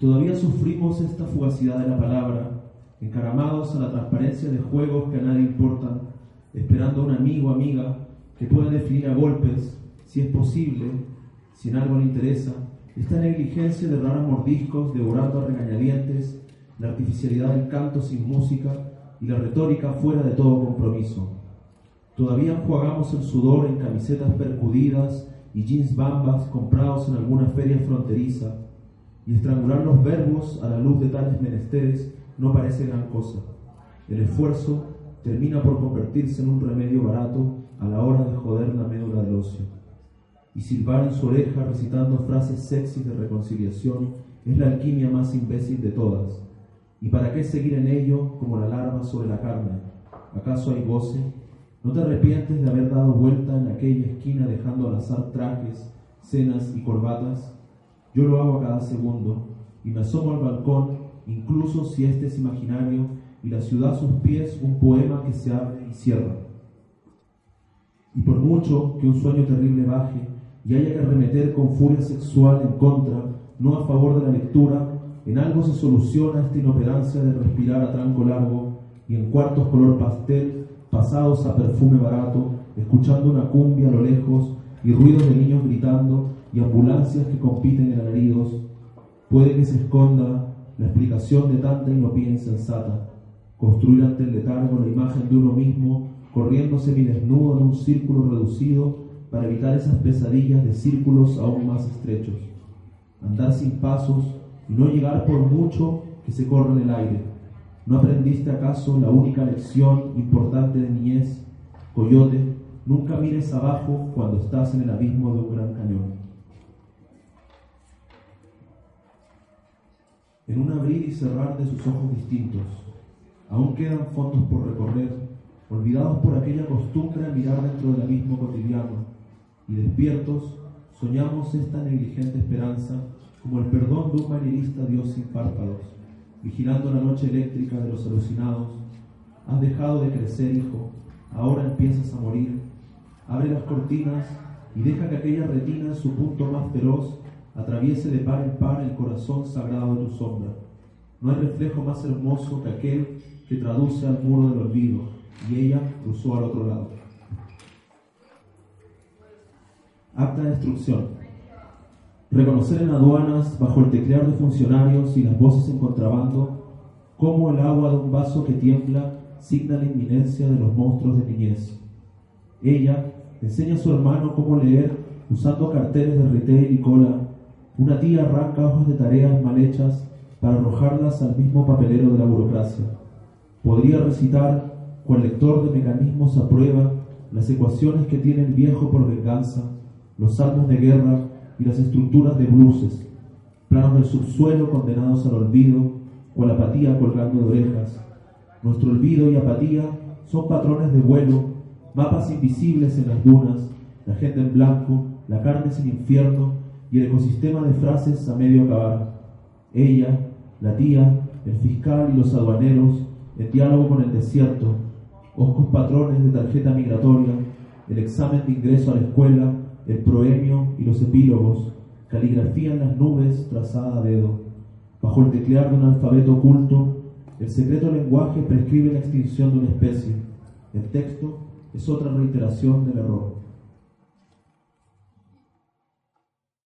Todavía sufrimos esta fugacidad de la palabra, encaramados a la transparencia de juegos que a nadie importan, esperando a un amigo o amiga que pueda definir a golpes, si es posible, si en algo le interesa, esta negligencia de raros mordiscos devorando a regañadientes, la artificialidad del canto sin música y la retórica fuera de todo compromiso. Todavía enjuagamos el sudor en camisetas percudidas y jeans bambas comprados en alguna feria fronteriza y estrangular los verbos a la luz de tales menesteres no parece gran cosa. El esfuerzo termina por convertirse en un remedio barato a la hora de joder la médula del ocio. Y silbar en su oreja recitando frases sexys de reconciliación es la alquimia más imbécil de todas. ¿Y para qué seguir en ello como la larva sobre la carne? ¿Acaso hay goce? ¿No te arrepientes de haber dado vuelta en aquella esquina dejando al azar trajes, cenas y corbatas? Yo lo hago a cada segundo y me asomo al balcón, incluso si este es imaginario y la ciudad a sus pies un poema que se abre y cierra. Y por mucho que un sueño terrible baje y haya que remeter con furia sexual en contra, no a favor de la lectura, en algo se soluciona esta inoperancia de respirar a tranco largo y en cuartos color pastel, pasados a perfume barato, escuchando una cumbia a lo lejos y ruidos de niños gritando y ambulancias que compiten en alaridos, puede que se esconda la explicación de tanta inopía insensata, construir ante el letargo la imagen de uno mismo corriendo semidesnudo en un círculo reducido para evitar esas pesadillas de círculos aún más estrechos, andar sin pasos y no llegar por mucho que se corre en el aire. ¿No aprendiste acaso la única lección importante de niñez? Coyote, nunca mires abajo cuando estás en el abismo de un gran cañón. En un abrir y cerrar de sus ojos distintos. Aún quedan fondos por recorrer, olvidados por aquella costumbre de mirar dentro del abismo cotidiano, y despiertos soñamos esta negligente esperanza como el perdón de un marinista Dios sin párpados, vigilando la noche eléctrica de los alucinados. Has dejado de crecer, hijo, ahora empiezas a morir. Abre las cortinas y deja que aquella retina su punto más feroz atraviese de par en par el corazón sagrado de tu sombra. No hay reflejo más hermoso que aquel que traduce al muro del olvido, y ella cruzó al otro lado. Acta de instrucción. Reconocer en aduanas, bajo el teclear de funcionarios y las voces en contrabando, cómo el agua de un vaso que tiembla signa la inminencia de los monstruos de niñez. Ella enseña a su hermano cómo leer usando carteles de retail y cola una tía arranca hojas de tareas mal hechas para arrojarlas al mismo papelero de la burocracia. Podría recitar, cual lector de mecanismos a prueba, las ecuaciones que tiene el viejo por venganza, los salmos de guerra y las estructuras de bruces, planos del subsuelo condenados al olvido, la apatía colgando de orejas. Nuestro olvido y apatía son patrones de vuelo, mapas invisibles en las dunas, la gente en blanco, la carne sin infierno y el ecosistema de frases a medio acabar. Ella, la tía, el fiscal y los aduaneros, el diálogo con el desierto, oscos patrones de tarjeta migratoria, el examen de ingreso a la escuela, el proemio y los epílogos, caligrafía en las nubes trazada a dedo. Bajo el teclear de un alfabeto oculto, el secreto lenguaje prescribe la extinción de una especie. El texto es otra reiteración del error.